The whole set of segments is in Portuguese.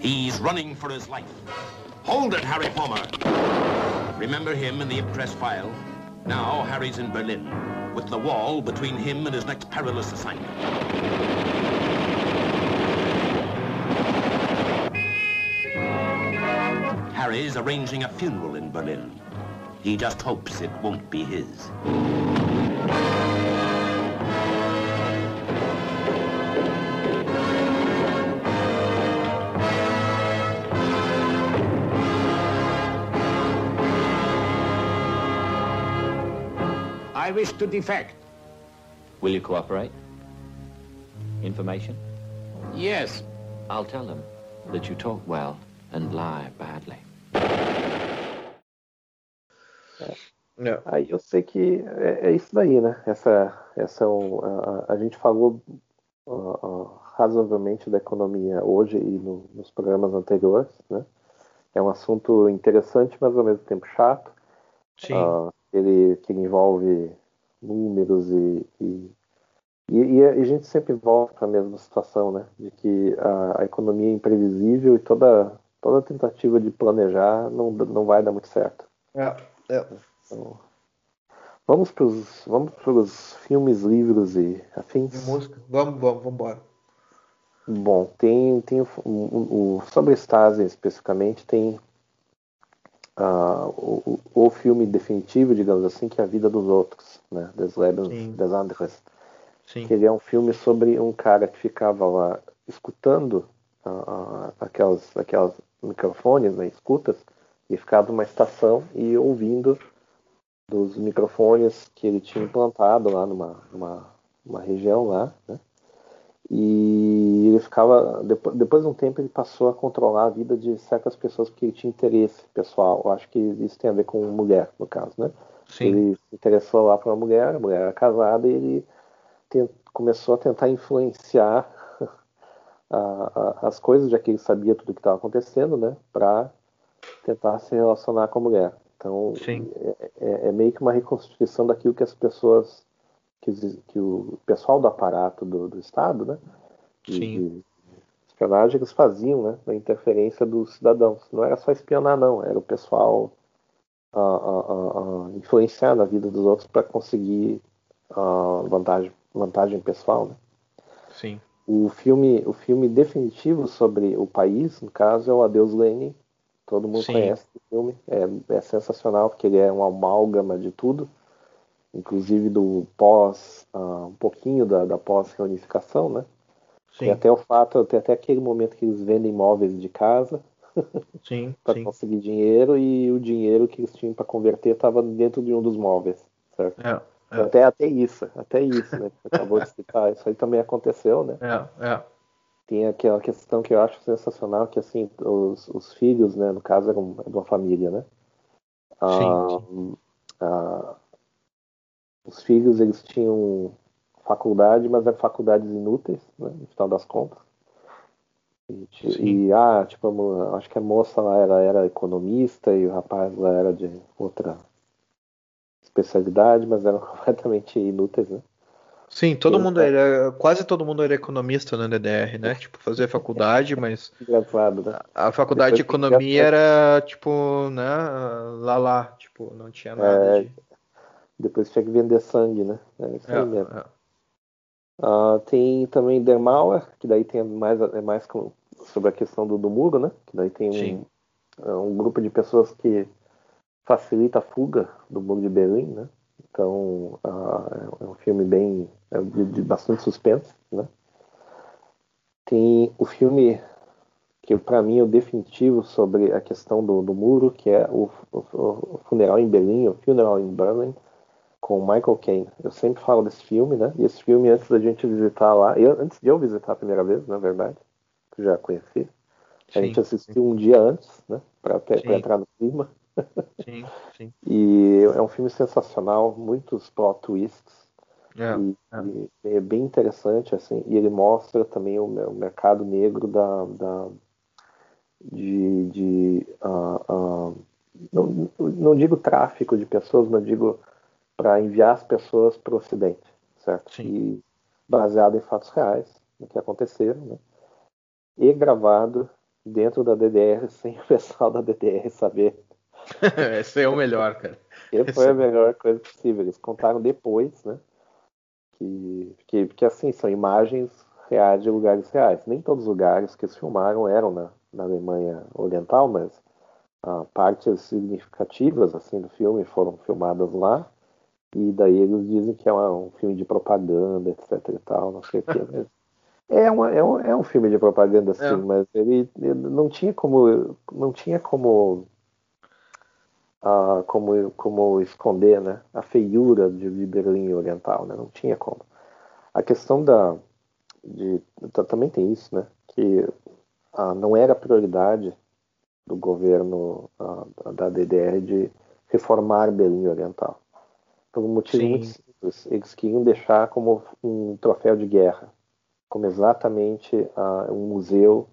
He's running for his life. Hold it, Harry Palmer. Remember him in the Impress file? Now Harry's in Berlin, with the wall between him and his next perilous assignment. Harry's arranging a funeral in Berlin. He just hopes it won't be his. I wish to defect. Will you cooperate? Information? Yes. I'll tell them that you talk well and lie badly. É. Aí eu sei que é, é, isso daí, né? Essa, essa é um, a, a gente falou uh, uh, razoavelmente da economia hoje e no, nos programas anteriores, né? É um assunto interessante, mas ao mesmo tempo chato. Sim. Uh, ele, que envolve números e, e, e, a gente sempre volta à mesma situação, né? De que a, a, economia é imprevisível e toda, toda tentativa de planejar não, não vai dar muito certo. É, é. Então, vamos para os vamos pros filmes, livros e afins. E música. Vamos, vamos, vamos embora. Bom, tem, tem o, o, o sobre Stasi especificamente, tem uh, o, o, filme definitivo, digamos assim, que é a vida dos outros, né? Des Leben des Anderes. Sim. Que ele é um filme sobre um cara que ficava lá escutando uh, aquelas, aquelas microfones, né, escutas, e ficava numa estação e ouvindo dos microfones que ele tinha implantado lá numa, numa, numa região lá, né? E ele ficava, depois, depois de um tempo, ele passou a controlar a vida de certas pessoas porque ele tinha interesse pessoal. Eu acho que isso tem a ver com mulher, no caso, né? Sim. Ele se interessou lá para uma mulher, a mulher era casada e ele tent, começou a tentar influenciar a, a, as coisas, já que ele sabia tudo o que estava acontecendo, né? Para tentar se relacionar com a mulher. Então, é, é, é, meio que uma reconstituição daquilo que as pessoas que, que o pessoal do aparato do, do Estado, né? De, de, espionagem eles faziam, né? Da interferência dos cidadãos. Não era só espionar, não. Era o pessoal a, a, a influenciar na vida dos outros para conseguir vantagem, vantagem pessoal, né? Sim. O filme, o filme definitivo sobre o país, no caso, é o Adeus Lenin. Todo mundo Sim. conhece o filme. É, é sensacional porque ele é uma amálgama de tudo inclusive do pós, uh, um pouquinho da, da pós-reunificação, né? Sim. Tem até o fato, tem até aquele momento que eles vendem imóveis de casa sim, para sim. conseguir dinheiro e o dinheiro que eles tinham para converter estava dentro de um dos móveis, certo? É, é. Até, até isso, até isso, né? Você acabou de citar, isso aí também aconteceu, né? É, é. Tem aquela questão que eu acho sensacional, que assim, os, os filhos, né, no caso, eram de uma família, né? Ah, sim. Ah, os filhos eles tinham faculdade, mas eram faculdades inúteis, né, no final das contas. E, e ah, tipo, acho que a moça lá era, era economista e o rapaz lá era de outra especialidade, mas eram completamente inúteis, né? Sim, todo Eu- mundo era, quase todo mundo era economista na DDR, né? Tipo, fazia faculdade, mas Engraçado, né? a faculdade de Depois que economia era, tipo, né, lá lá, tipo, não tinha nada É, de... Depois tinha que vender sangue, né? É isso aí É, mesmo. Ah, tem também Der Mauer, que daí tem mais, é mais com- sobre a questão do, do muro, né? Que daí tem Sim. um, é um grupo de pessoas que facilita a fuga do muro de Berlim, né? Então ah, é um filme bem é de, de bastante suspense, né? Tem o filme que para mim é o definitivo sobre a questão do, do muro, que é o, o, o Funeral em Berlim, o Funeral in Berlin, com Michael Caine. Eu sempre falo desse filme, né? E esse filme, antes da gente visitar lá, eu, antes de eu visitar a primeira vez, na verdade, que já conheci, a Sim, gente assistiu um dia antes, né? Para Sim. entrar no clima. sim, sim. E é um filme sensacional, muitos plot twists. É, e, é. e é bem interessante, assim, e ele mostra também o, o mercado negro da, da de, de ah, ah, não, não digo tráfico de pessoas, mas digo para enviar as pessoas para o Ocidente, certo? Sim. E baseado em fatos reais, no que aconteceram, né? E gravado dentro da DDR sem o pessoal da DDR saber. Esse é o melhor, cara. Esse foi a melhor coisa possível. Eles contaram depois, né? Que, que, que assim, são imagens reais de lugares reais. Nem todos os lugares que eles filmaram eram na, na Alemanha Oriental, mas ah, partes significativas assim do filme foram filmadas lá. E daí eles dizem que é um filme de propaganda, etc e tal, não sei o que. Mas é, uma, é, um, é um filme de propaganda, sim, é. mas ele, ele, não tinha como não tinha como uh, como como esconder, né, a feiura de, de Berlim Oriental, né? Não tinha como. A questão da de também tem isso, né, que uh, não era prioridade do governo uh, da DDR de reformar Berlim Oriental por um motivo Sim. muito simples. Eles queriam deixar como um troféu de guerra, como exatamente uh, um museu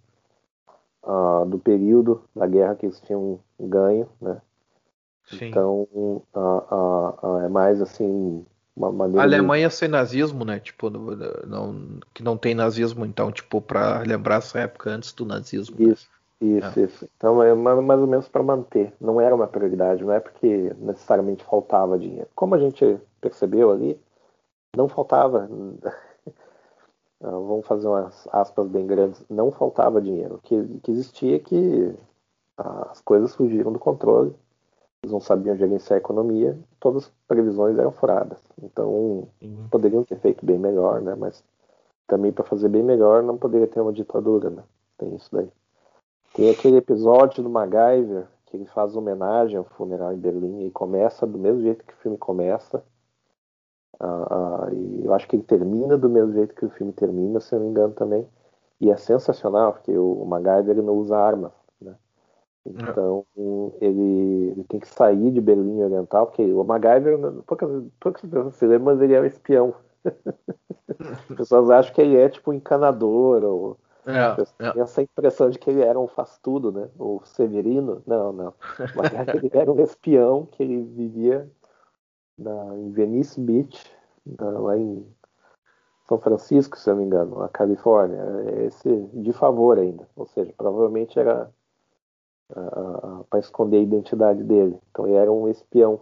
uh, do período da guerra que eles tinham ganho, né? Sim. Então uh, é mais assim uma maneira. A Alemanha de... sem nazismo, né? Tipo, não, que não tem nazismo, então tipo para lembrar essa época antes do nazismo. Né? Isso. Isso, é. isso. Então é mais ou menos para manter. Não era uma prioridade, não é porque necessariamente faltava dinheiro. Como a gente percebeu ali, não faltava. Ah, vamos fazer umas aspas bem grandes. Não faltava dinheiro. O que, que existia é que as coisas fugiram do controle. Eles não sabiam gerenciar a economia. Todas as previsões eram furadas. Então poderiam ter feito bem melhor, né? Mas também para fazer bem melhor não poderia ter uma ditadura, né? Tem isso daí. Tem aquele episódio do MacGyver que ele faz homenagem ao funeral em Berlim e começa do mesmo jeito que o filme começa. Uh, uh, e eu acho que ele termina do mesmo jeito que o filme termina, se eu não me engano também. E é sensacional, porque o, MacGyver ele não usa armas. Né? Então ele, ele, tem que sair de Berlim Oriental, porque o MacGyver, poucas, poucas pessoas se lembram, mas ele é um espião. As pessoas acham que ele é tipo um encanador ou é, é. essa impressão de que ele era um faz-tudo, né? O Severino. Não, não. Mas ele era um espião que ele vivia na, em Venice Beach, na, lá em São Francisco, se eu não me engano, na Califórnia. Esse de favor ainda. Ou seja, provavelmente era para esconder a identidade dele. Então ele era um espião.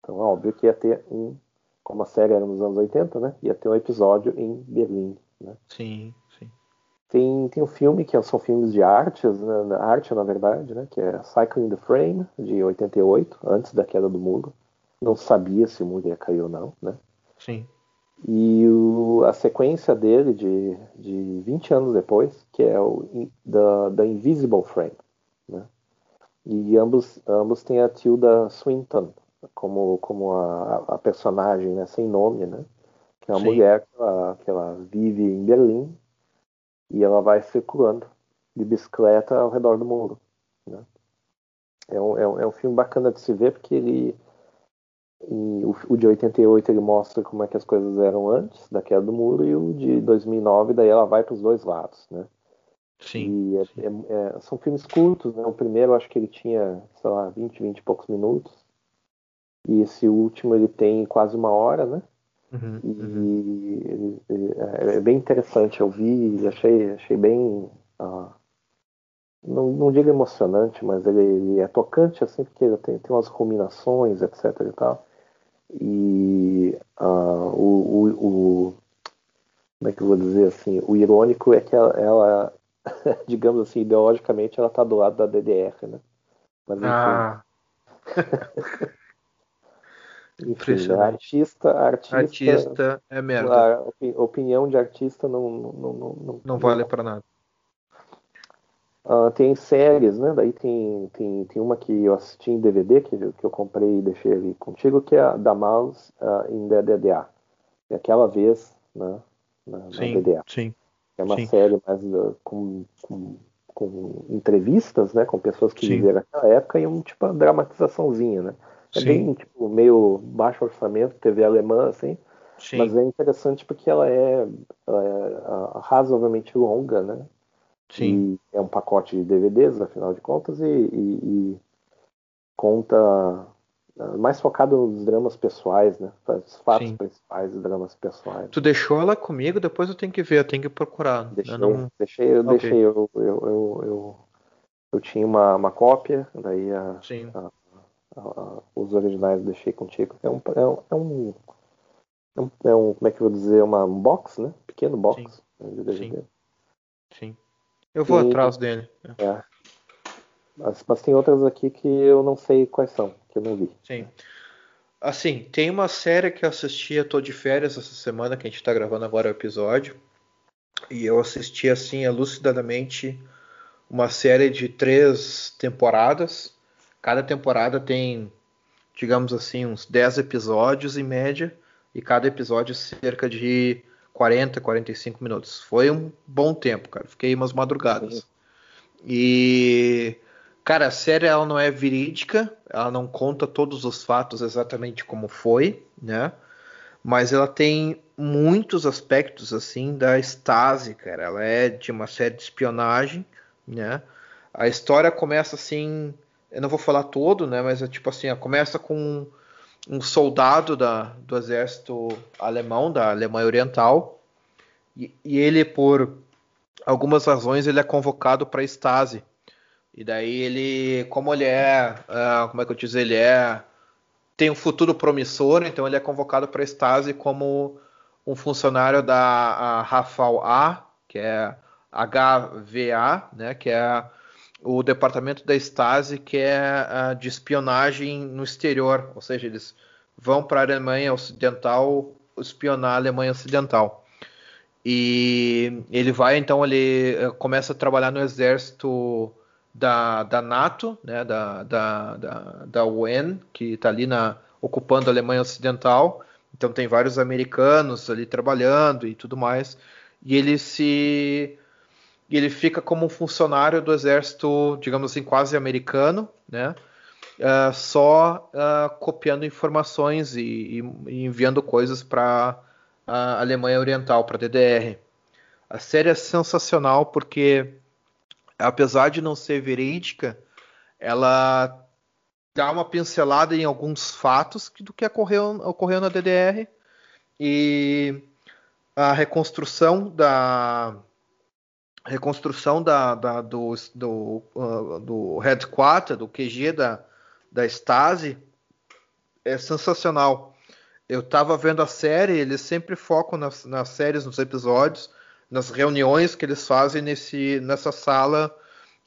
Então, óbvio que ia ter um, como a série era nos anos 80, né? Ia ter um episódio em Berlim. Né? Sim. Tem, tem um filme que são filmes de artes, né, arte na verdade, né, que é Cycling the Frame, de 88, antes da queda do muro. Não sabia se o muro ia cair ou não, né? Sim. E o, a sequência dele de, de 20 anos depois, que é o da, da Invisible Frame, né? E ambos, ambos têm a Tilda Swinton como, como a, a personagem, né, sem nome, né? Que é uma Sim. mulher que ela, que ela vive em Berlim e ela vai circulando de bicicleta ao redor do mundo. Né? É, um, é, um, é um filme bacana de se ver porque ele o, o, de 88 ele mostra como é que as coisas eram antes da queda do muro e o de 2009 daí ela vai para os dois lados, né? Sim. É, sim. É, é, são filmes curtos, né? O primeiro acho que ele tinha, sei lá, 20, 20 e poucos minutos. E esse último ele tem quase uma hora, né? Uhum, e, uhum. é, é, bem interessante, eu vi e achei, achei bem. Não, não digo emocionante, mas ele, ele, é tocante, assim, porque ele tem, tem umas combinações, etc e tal. E uh, o, o, o, Como é que eu vou dizer assim? O irônico é que ela, ela digamos assim, ideologicamente, ela está do lado da DDR, né? Mas, enfim, ah. Enfim, artista, artista, artista é merda. Opinião de artista não não, não, não, não vale para nada. Uh, tem séries, né? Daí tem, tem, tem uma que eu assisti em DVD, que, que eu comprei e deixei ali contigo, que é a da Mouse uh, the DDA. É aquela vez né, na, sim, na DDA. Sim, é uma sim. série mais uh, com, com, com, entrevistas, né? Com pessoas que sim. viveram naquela época e um tipo uma dramatizaçãozinha, né? É Sim. bem, tipo, meio baixo orçamento, TV alemã, assim. Sim. Mas é interessante porque ela é, ela é razoavelmente longa, né? Sim. E é um pacote de DVDs, afinal de contas, e, e, e conta mais focado nos dramas pessoais, né? Os fatos Sim. principais dos dramas pessoais. Tu deixou ela comigo, depois eu tenho que ver, eu tenho que procurar. Deixei, Eu não... deixei, eu, Ok. deixei eu, eu, eu, eu, eu tinha uma, uma cópia, daí a, Sim. a- a- os originais eu deixei contigo. É um, é um, é um, é um, é um- como é que eu vou dizer, uma, um box, né? Pequeno box né, de DVD. Sim. Eu vou E- atrás dele. É. Mas, mas tem outras aqui que eu não sei quais são, que eu não vi. Sim. Assim, tem uma série que eu assisti, eu tô de férias essa semana, que a gente tá gravando agora o episódio. E eu assisti, assim, elucidadamente uma série de três temporadas. Cada temporada tem, digamos assim, uns 10 episódios em média. E cada episódio cerca de 40, 45 minutos. Foi um bom tempo, cara. Fiquei umas madrugadas. E Cara, a série ela não é verídica, ela não conta todos os fatos exatamente como foi, né? Mas ela tem muitos aspectos assim da Stasi, cara. Ela é de uma série de espionagem, né? A história começa assim, eu não vou falar todo, né? Mas é tipo assim, ela começa com um soldado da, do exército alemão, da Alemanha Oriental, e, e ele por algumas razões ele é convocado para a Stasi. E daí ele, como ele é, uh, como é que eu dizer, ele é tem um futuro promissor, então ele é convocado para a Stasi como um funcionário da Rafal A, que é HVA, né, que é o departamento da Stasi que é uh, de espionagem no exterior, ou seja, eles vão para a Alemanha Ocidental espionar a Alemanha Ocidental. E ele vai, então, ele uh, começa a trabalhar no exército da, da NATO, né, da, da, da, da UN, que está ali na, ocupando a Alemanha Ocidental. Então tem vários americanos ali trabalhando e tudo mais. E ele se ele fica como um funcionário do exército, digamos assim, quase americano, né? Uh, só uh, copiando informações e, e enviando coisas para a Alemanha Oriental, para a DDR. A série é sensacional porque apesar de não ser verídica, ela dá uma pincelada em alguns fatos do que ocorreu, ocorreu na DDR e a reconstrução da reconstrução da, da do, do, uh, do headquarter, do QG da, da Stasi é sensacional. Eu estava vendo a série, eles sempre focam nas, nas séries, nos episódios, nas reuniões que eles fazem nesse, nessa sala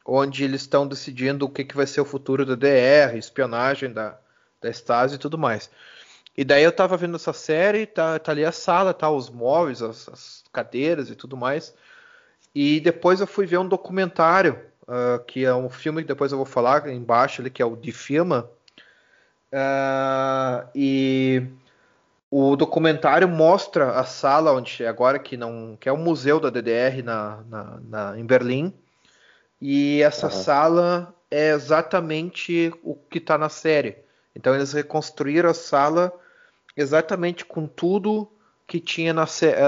onde eles estão decidindo o que, que vai ser o futuro da DR, espionagem da, da Stasi e tudo mais. E daí eu tava vendo essa série, tá, tá ali a sala, tá os móveis, as, as cadeiras e tudo mais. E depois eu fui ver um documentário, uh, que é um filme que depois eu vou falar embaixo ali, que é o de Filma. Uh, e o documentário mostra a sala onde agora que não que é o museu da DDR na, na, na em Berlim e essa uhum. sala é exatamente o que está na série então eles reconstruíram a sala exatamente com tudo que tinha na,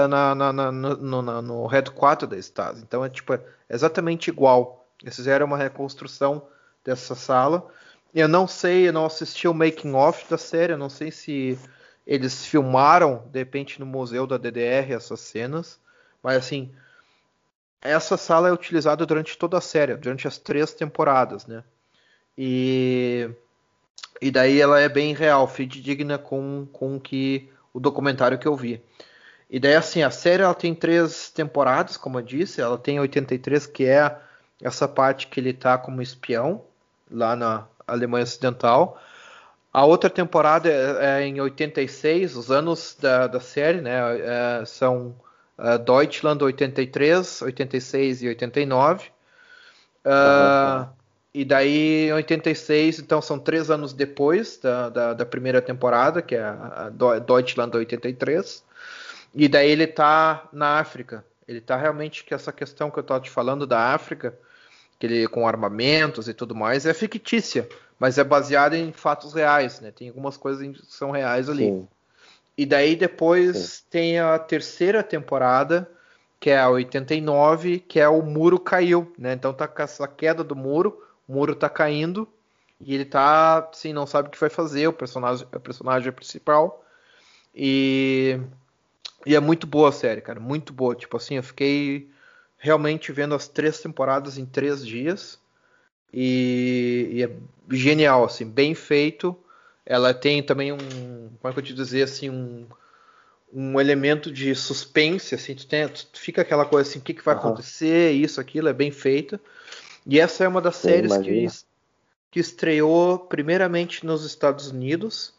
na, na, na no, no, no headquarter da Stasi. Então é tipo é exatamente igual. Eles fizeram uma reconstrução dessa sala. Eu não sei eu não assisti o making off da série eu não sei se eles filmaram, de repente, no museu da DDR essas cenas, mas assim, essa sala é utilizada durante toda a série, durante as três temporadas, né? E, e daí ela é bem real, fidedigna com, com que o documentário que eu vi. E daí, assim, a série ela tem três temporadas, como eu disse, ela tem 83, que é essa parte que ele tá como espião, lá na Alemanha Ocidental. A outra temporada é, é em 86, os anos da, da série, né? É, são uh, Deutschland 83, 86 e 89. Uh, e daí em 86, então são três anos depois da, da, da primeira temporada, que é a, a Deutschland 83. E daí ele tá na África. Ele tá realmente que essa questão que eu estava te falando da África, que ele com armamentos e tudo mais, é fictícia mas é baseado em fatos reais, né? Tem algumas coisas que são reais ali. Sim. E daí depois Sim. tem a terceira temporada, que é a 89, que é o muro caiu, né? Então tá com essa queda do muro, o muro tá caindo E ele tá, assim, não sabe o que vai fazer, o personagem, o personagem principal. E, e é muito boa a série, cara, muito boa. Tipo assim, eu fiquei realmente vendo as três temporadas em três dias. E, e, é genial, assim, bem feito. Ela tem também um, como é que eu te dizer, assim, um, um elemento de suspense, assim, tu, tem, tu fica aquela coisa assim, o que, que vai uhum. acontecer, isso, aquilo, é bem feita. E essa é uma das Sim, séries que, que estreou primeiramente nos Estados Unidos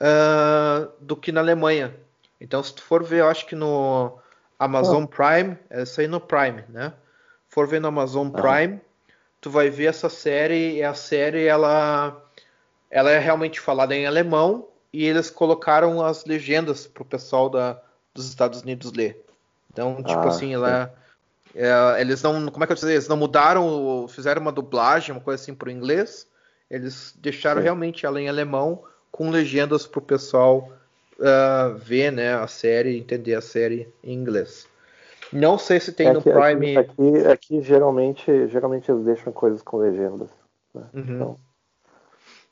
uh, do que na Alemanha. Então, se tu for ver, eu acho que no Amazon oh. Prime, essa aí no Prime, né? For ver no Amazon Prime, tu vai ver essa série e a série ela ela é realmente falada em alemão e eles colocaram as legendas para o pessoal da, dos Estados Unidos ler. Então, tipo ah, assim, ela, é, eles não, como é que eu dizer, eles não mudaram, fizeram uma dublagem, uma coisa assim para o inglês. Eles deixaram sim. realmente ela em alemão com legendas para o pessoal uh, ver, né, a série, entender a série em inglês. Não sei se tem é no Prime. Aqui, aqui, aqui, geralmente, geralmente eles deixam coisas com legendas. Né? Uhum. Então,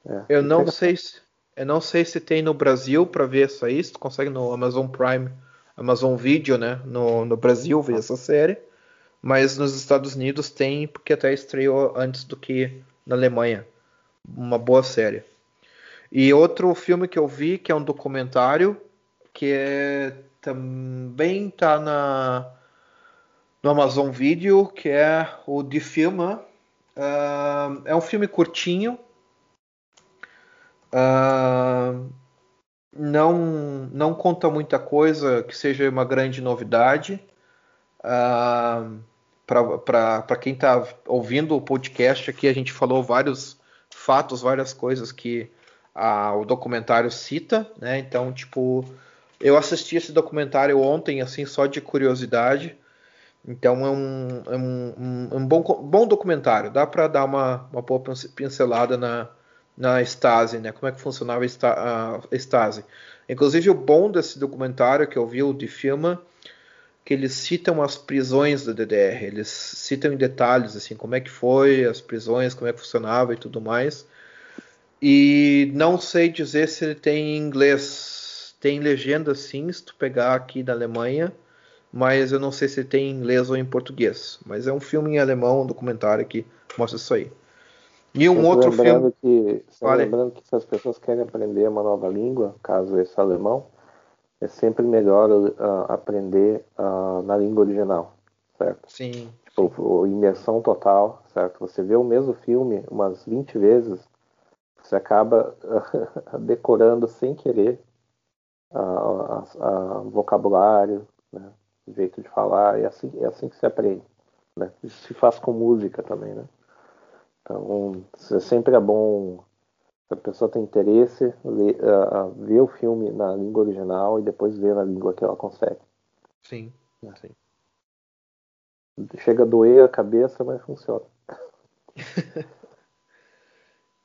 é, eu não sei se eu não sei se tem no Brasil para ver essa aí. tu consegue no Amazon Prime, Amazon Video, né? No, no Brasil ver essa série. Mas nos Estados Unidos tem, porque até estreou antes do que na Alemanha. Uma boa série. E outro filme que eu vi, que é um documentário, que é, também tá na, no Amazon Video, que é o de Filma. Uh, é um filme curtinho, Uh, não, não conta muita coisa que seja uma grande novidade. Uh, Para quem está ouvindo o podcast aqui, a gente falou vários fatos, várias coisas que o documentário cita, né? Então, tipo, eu assisti esse documentário ontem, assim, só de curiosidade. Então é um, é um, um, um bom, bom documentário. Dá para dar uma, uma boa pincelada na, na Stasi, né? Como é que funcionava a Stasi. Inclusive o bom desse documentário que eu vi, o de filma, que eles citam as prisões da DDR, eles citam em detalhes assim como é que foi as prisões, como é que funcionava e tudo mais. E não sei dizer se ele tem em inglês. Tem legenda sim, se tu pegar aqui da Alemanha, mas eu não sei se tem em inglês ou em português. Mas é um filme em alemão, um documentário que mostra isso aí. E um outro lembrando filme. Que, vale. Lembrando que se as pessoas querem aprender uma nova língua, caso esse alemão, é sempre melhor uh, aprender uh, na língua original, certo? Sim. Tipo, imersão total, certo? Você vê o mesmo filme umas 20 vezes, você acaba uh, decorando sem querer uh, vocabulário, né? jeito de falar, é assim, é assim que se aprende. Né? Isso se faz com música também, né? Então, sempre é bom, se a pessoa tem interesse, ler, uh, ver o filme na língua original e depois ver na língua que ela consegue. Sim, é. sim. Chega a doer a cabeça, mas funciona.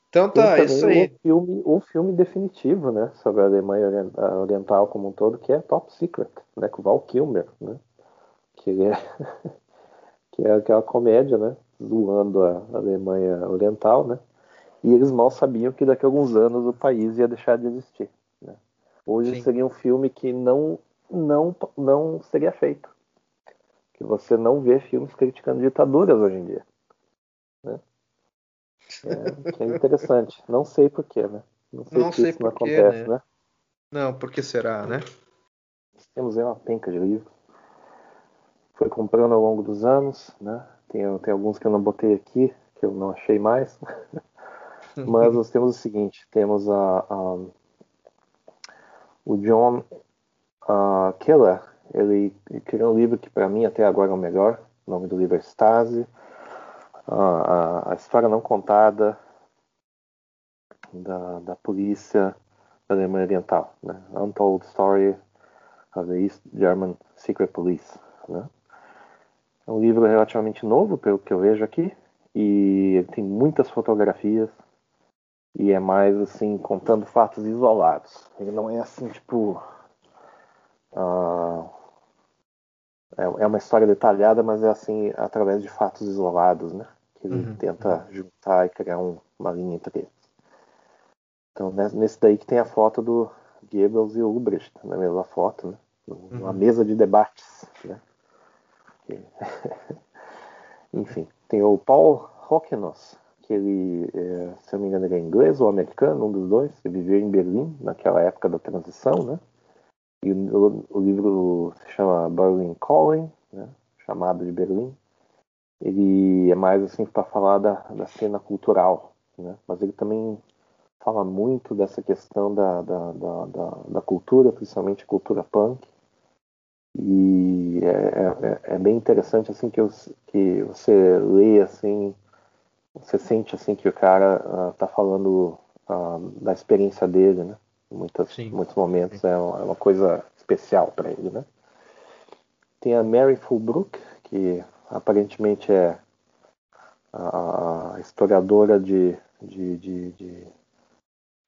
então tá, isso aí. Um filme, um filme definitivo, né, sobre a Alemanha Oriental como um todo, que é Top Secret, né, com o Val Kilmer, né, que é, que é aquela comédia, né, zoando a Alemanha Oriental, né? E eles mal sabiam que daqui a alguns anos o país ia deixar de existir. Né? Hoje Sim. seria um filme que não, não, não seria feito. Que você não vê filmes criticando ditaduras hoje em dia. Né? É, que é interessante. Não sei porquê, né? Não sei, não sei isso não acontece, né? né? Não, por que será, né? Temos aí uma penca de livros. Foi comprando ao longo dos anos, né? Tem, tem alguns que eu não botei aqui, que eu não achei mais. Mas nós temos o seguinte: temos a, a o John uh, Keller. Ele, ele, criou um livro que para mim até agora é o melhor. O nome do livro é Stasi. Uh, a, a, história não contada da, da polícia da Alemanha Oriental. Né? Untold Story of the East German Secret Police. Né? É um livro relativamente novo, pelo que eu vejo aqui, e ele tem muitas fotografias e é mais assim contando fatos isolados. Ele não é assim tipo uh, é, é, uma história detalhada, mas é assim através de fatos isolados, né? que ele Uhum. tenta juntar e criar um- uma linha entre eles. Então, né, nesse daí que tem a foto do Goebbels e Ulbricht, na mesma foto, né? Uma Uhum. mesa de debates, né? Enfim, tem o Paul Hockenus, ele, é, se eu não me engano, ele é inglês ou americano, um dos dois. Ele viveu em Berlim naquela época da transição, né? E o, o livro se chama Berlin Calling, né? chamado de Berlim. Ele é mais assim para falar da, da cena cultural, né? Mas ele também fala muito dessa questão da, da, da, da, cultura, principalmente cultura punk. E é, é, é bem interessante assim que, eu, que você lê assim, você sente assim que o cara está falando ah, da experiência dele, né? Em muitas, Sim. muitos momentos é uma, é uma coisa especial para ele, né? Tem a Mary Fulbrook, que aparentemente é a, historiadora de, de, de, de,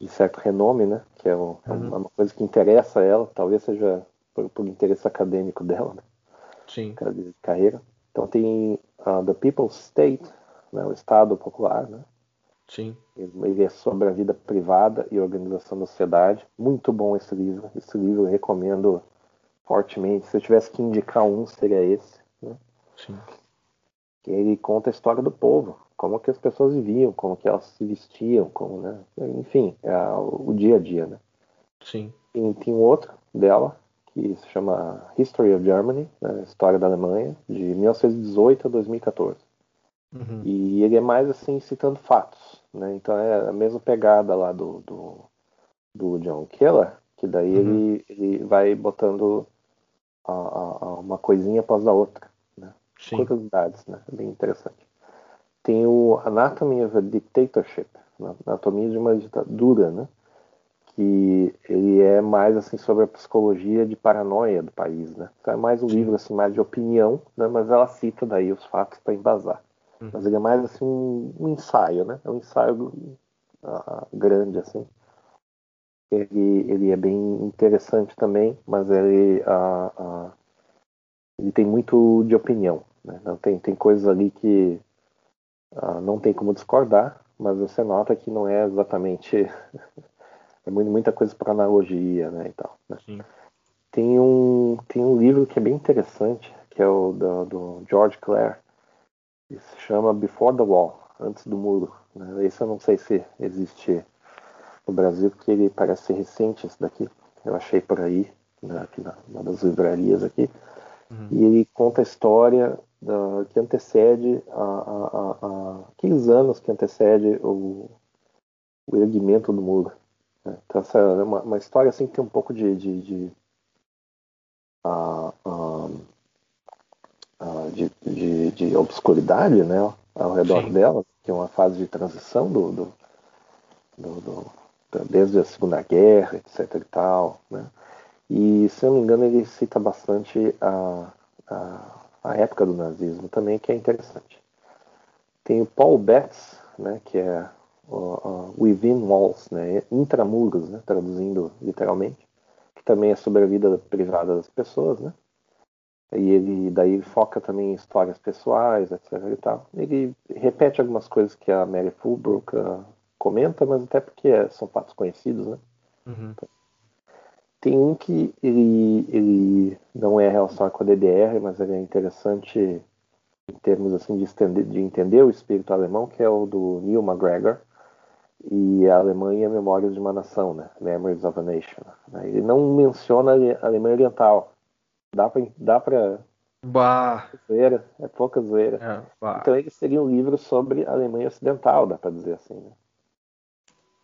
de certo renome, né? Que é, um- é Uhum. uma coisa que interessa a ela, talvez seja por, por interesse acadêmico dela, né? Sim. de carreira. Então tem ah, The People's State, né? o Estado Popular, né? Sim. Ele é sobre a vida privada e organização da sociedade. Muito bom esse livro. Esse livro eu recomendo fortemente. Se eu tivesse que indicar um, seria esse. Né? Sim. Que ele conta a história do povo, como que as pessoas viviam, como que elas se vestiam, como, né? Enfim, é o dia a dia, né? Sim. E tem um outro dela que se chama History of Germany, né? História da Alemanha, de 1918 a 2014. Uhum. E ele é mais assim citando fatos, né? Então é a mesma pegada lá do, do, do John Keller, que daí Uhum. ele, ele vai botando a, a- a uma coisinha após a outra, né? Sim. Curiosidades, né? Bem interessante. Tem o Anatomy of a Dictatorship, né? Anatomia de uma ditadura, né? Que ele é mais assim sobre a psicologia de paranoia do país, né? Então é mais um Sim. livro assim mais de opinião, né? Mas ela cita daí os fatos para embasar. Uhum. Mas ele é mais assim um, ensaio, né? É um ensaio ah, grande assim. Ele, ele é bem interessante também, mas ele, ah, ah, ele tem muito de opinião. Né? Não tem, tem coisas ali que não tem como discordar, mas você nota que não é exatamente. é muita coisa para analogia né, e tal. né? Sim. Tem um, tem um livro que é bem interessante, que é o do, do George Clare, que se chama Before the Wall, Antes do Muro. Né? Esse eu não sei se existe no Brasil, porque ele parece ser recente esse daqui. Eu achei por aí, né, aqui na, numa das livrarias aqui. Uhum. E ele conta a história da, que antecede a, a, a, a- aqueles anos que antecede o, o erguimento do muro. né? Então essa é uma, uma história assim que tem um pouco de, de, de, de, de, de obscuridade né, ao redor Sim. dela, que é uma fase de transição do, do, do- do- desde a Segunda Guerra, etc. e tal. Né? E, se eu não me engano, ele cita bastante a, a, a época do nazismo também, que é interessante. Tem o Paul Betts, né, que é o, o Within Walls, né, intramuros, né, traduzindo literalmente, que também é sobre a vida privada das pessoas, né? E ele daí ele foca também em histórias pessoais, etc. E tal. Ele repete algumas coisas que a Mary Fulbrook ah, comenta, mas até porque é- são fatos conhecidos, né? Uhum. Tem um que ele, ele não é relacionado com a DDR, mas ele é interessante em termos assim de, estender, de entender o espírito alemão, que é o do Neil McGregor e a Alemanha Memórias de uma Nação, né? Memories of a Nation. né? Ele não menciona a Alemanha Oriental. Dá para dá para Bah. zoeira, é pouca zoeira. É. Então ele seria um livro sobre a Alemanha Ocidental, dá para dizer assim. Né?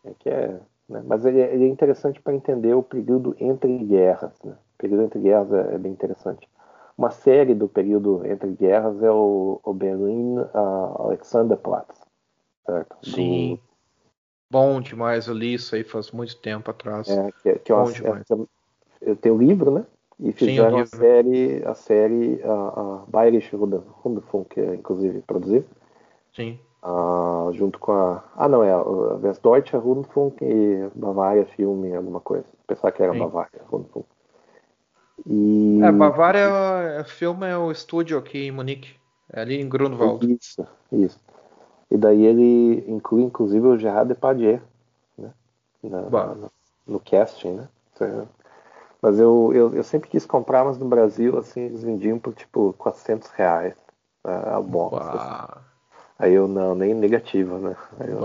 É que é, né? Mas ele, é- ele é interessante para entender o período entre guerras. Né? O período entre guerras é, é bem interessante. Uma série do período entre guerras é o, o Berlin uh, Alexanderplatz, certo? Do- Sim. Bom demais, eu li isso aí faz muito tempo atrás. é, que, que é Bom demais. é- eu tenho o livro, né? E Sim, fizeram o a série, a série a, a Bayerische Rund- Rundfunk, que inclusive produziu. Sim. Ah, junto com a. Ah, não, é a Westdeutsche Rundfunk e Bavária Filme, alguma coisa. Pensar que era Sim. Bavária Rundfunk. E. É, Bavária, é, filme é o estúdio aqui em Munique. É ali em Grunwald. Isso, isso. E daí ele inclui inclusive o Gerard Depardieu, né? Na, na, no casting, né? Mas eu, eu, eu, sempre quis comprar, mas no Brasil, assim, eles vendiam por tipo 400 reais a box. Assim. Aí eu não, nem negativa, né? Eu,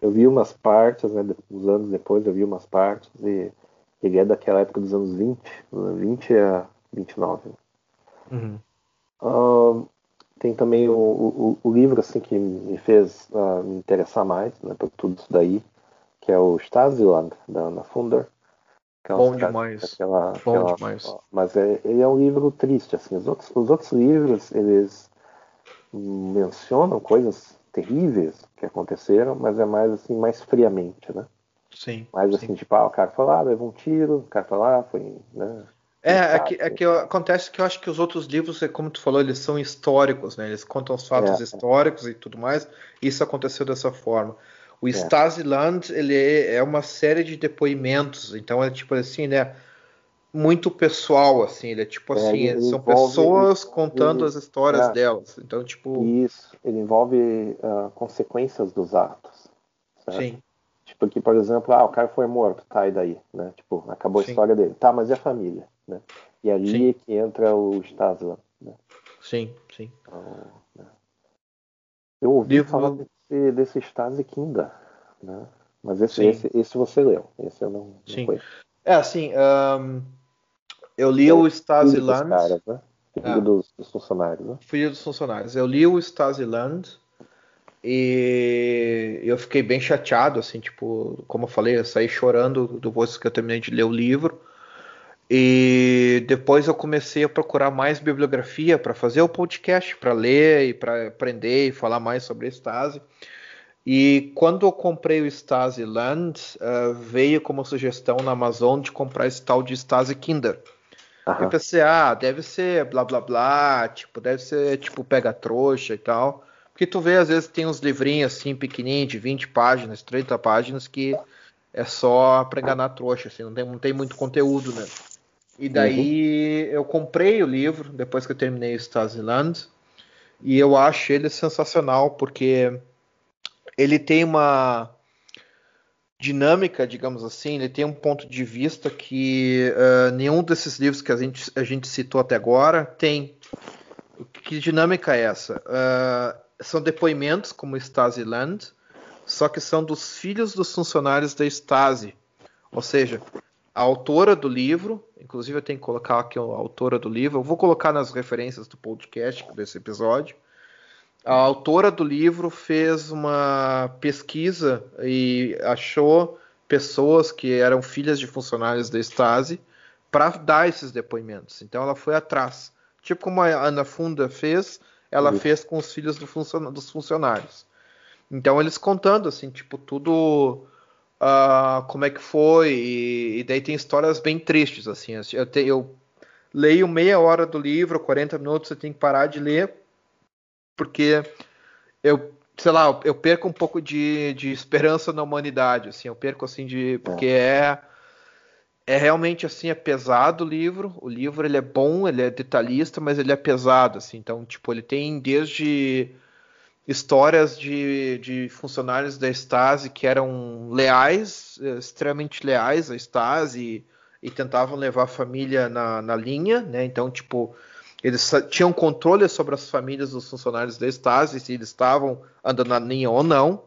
eu, vi umas partes, né? Uns anos depois eu vi umas partes e ele é daquela época dos anos 20, 20 a 29. Uhum. Uh, tem também o, o, o, livro assim que me fez uh, me interessar mais né, por tudo isso daí, que é o Stasiland, da Ana Funder. É Bom demais. Aquela, Bom aquela, demais. Mas é, ele é um livro triste, assim. Os outros, os outros livros, eles mencionam coisas terríveis que aconteceram, mas é mais assim, mais friamente, né? Sim. Mais assim, sim. tipo, ah, o cara foi lá, levou um tiro, o cara foi lá, foi, né? É, é que, é que acontece que eu acho que os outros livros, é como tu falou, eles são históricos, né? Eles contam os fatos é, históricos e tudo mais. E isso aconteceu dessa forma. O é. Stasiland, ele é, é uma série de depoimentos, então é tipo assim, né? Muito pessoal, assim, ele é tipo é, assim, são envolve, pessoas ele, contando ele, as histórias é. delas. Então, tipo. Isso, ele envolve uh, consequências dos atos. Certo? Sim. Tipo que, por exemplo, ah, o cara foi morto, tá, e daí? Né? Tipo, acabou Sim. a história dele. Tá, mas e a família? Né? E ali sim. é que entra o Stasiland. Né? Sim, sim. Então, né? Eu ouvi Livro... falar desse, desse Stasi Kinda, né? Mas esse, esse, esse você leu, esse eu não, Sim. Não é assim, um, eu li é, o Stasi Land. Caras, né? Filho é. dos, dos, funcionários, né? Filho dos funcionários. Eu li o Stasi Land e eu fiquei bem chateado, assim, tipo, como eu falei, eu saí chorando depois que eu terminei de ler o livro. E depois eu comecei a procurar mais bibliografia para fazer o podcast, para ler e para aprender e falar mais sobre Stasi. E quando eu comprei o Stasi Land, uh, veio como sugestão na Amazon de comprar esse tal de Stasi Kinder. Uhum. Eu pensei, ah, deve ser blá blá blá, tipo, deve ser tipo pega trouxa e tal. Porque tu vê, às vezes tem uns livrinhos assim, pequenininhos, de 20 páginas, 30 páginas, que é só pra enganar trouxa, assim, não tem, não tem muito conteúdo, né? E daí uhum. eu comprei o livro depois que eu terminei o Stasiland e eu acho ele sensacional porque ele tem uma dinâmica, digamos assim, ele tem um ponto de vista que uh, nenhum desses livros que a gente, a gente citou até agora tem. Que dinâmica é essa? Uh, são depoimentos como Stasiland, só que são dos filhos dos funcionários da Stasi. Ou seja, a autora do livro, inclusive eu tenho que colocar aqui a autora do livro, eu vou colocar nas referências do podcast desse episódio. A autora do livro fez uma pesquisa e achou pessoas que eram filhas de funcionários da Stasi para dar esses depoimentos. Então ela foi atrás. Tipo como a Ana Funda fez, ela uhum. fez com os filhos do funcion dos funcionários. Então eles contando assim, tipo, tudo uh, como é que foi, e, e, daí tem histórias bem tristes, assim. Eu, te, eu leio meia hora do livro, 40 minutos, eu tenho que parar de ler, porque eu, sei lá, eu perco um pouco de, de esperança na humanidade, assim, eu perco, assim, de... porque é... É realmente assim, é pesado o livro. O livro ele é bom, ele é detalhista, mas ele é pesado, assim. Então, tipo, ele tem desde histórias de, de funcionários da Stasi que eram leais, eh, extremamente leais à Stasi e, e tentavam levar a família na, na linha, né? Então, tipo, eles tinham controle sobre as famílias dos funcionários da Stasi, se eles estavam andando na linha ou não.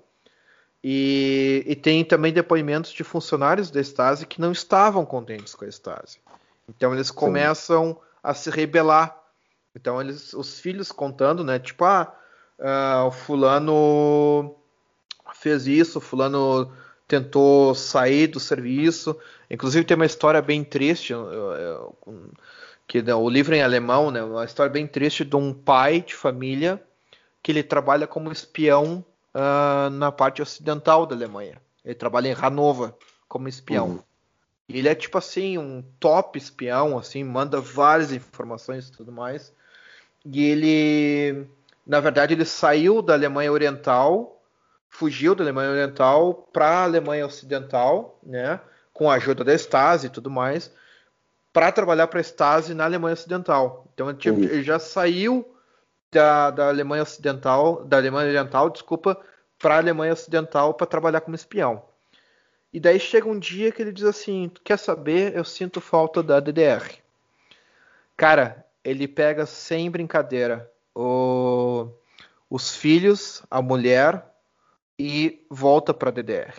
E, e, tem também depoimentos de funcionários da Stasi que não estavam contentes com a Stasi. Então eles começam Sim. a se rebelar. Então eles, os filhos contando, né? Tipo, ah, uh, o fulano fez isso, o fulano tentou sair do serviço. Inclusive tem uma história bem triste, que o livro em alemão, né, uma história bem triste de um pai de família que ele trabalha como espião uh, na parte ocidental da Alemanha. Ele trabalha em Hannover como espião. Uhum. Ele é tipo assim um top espião, assim, manda várias informações e tudo mais. E ele na verdade, ele saiu da Alemanha Oriental, fugiu da Alemanha Oriental para a Alemanha Ocidental, né, com a ajuda da Stasi e tudo mais, para trabalhar para a Stasi na Alemanha Ocidental. Então ele, tinha, ele, já saiu da, da Alemanha Ocidental, da Alemanha Oriental, desculpa, para a Alemanha Ocidental para trabalhar como espião. E daí chega um dia que ele diz assim: quer saber? Eu sinto falta da DDR. Cara, ele pega sem brincadeira o, os filhos, a mulher e volta para a DDR.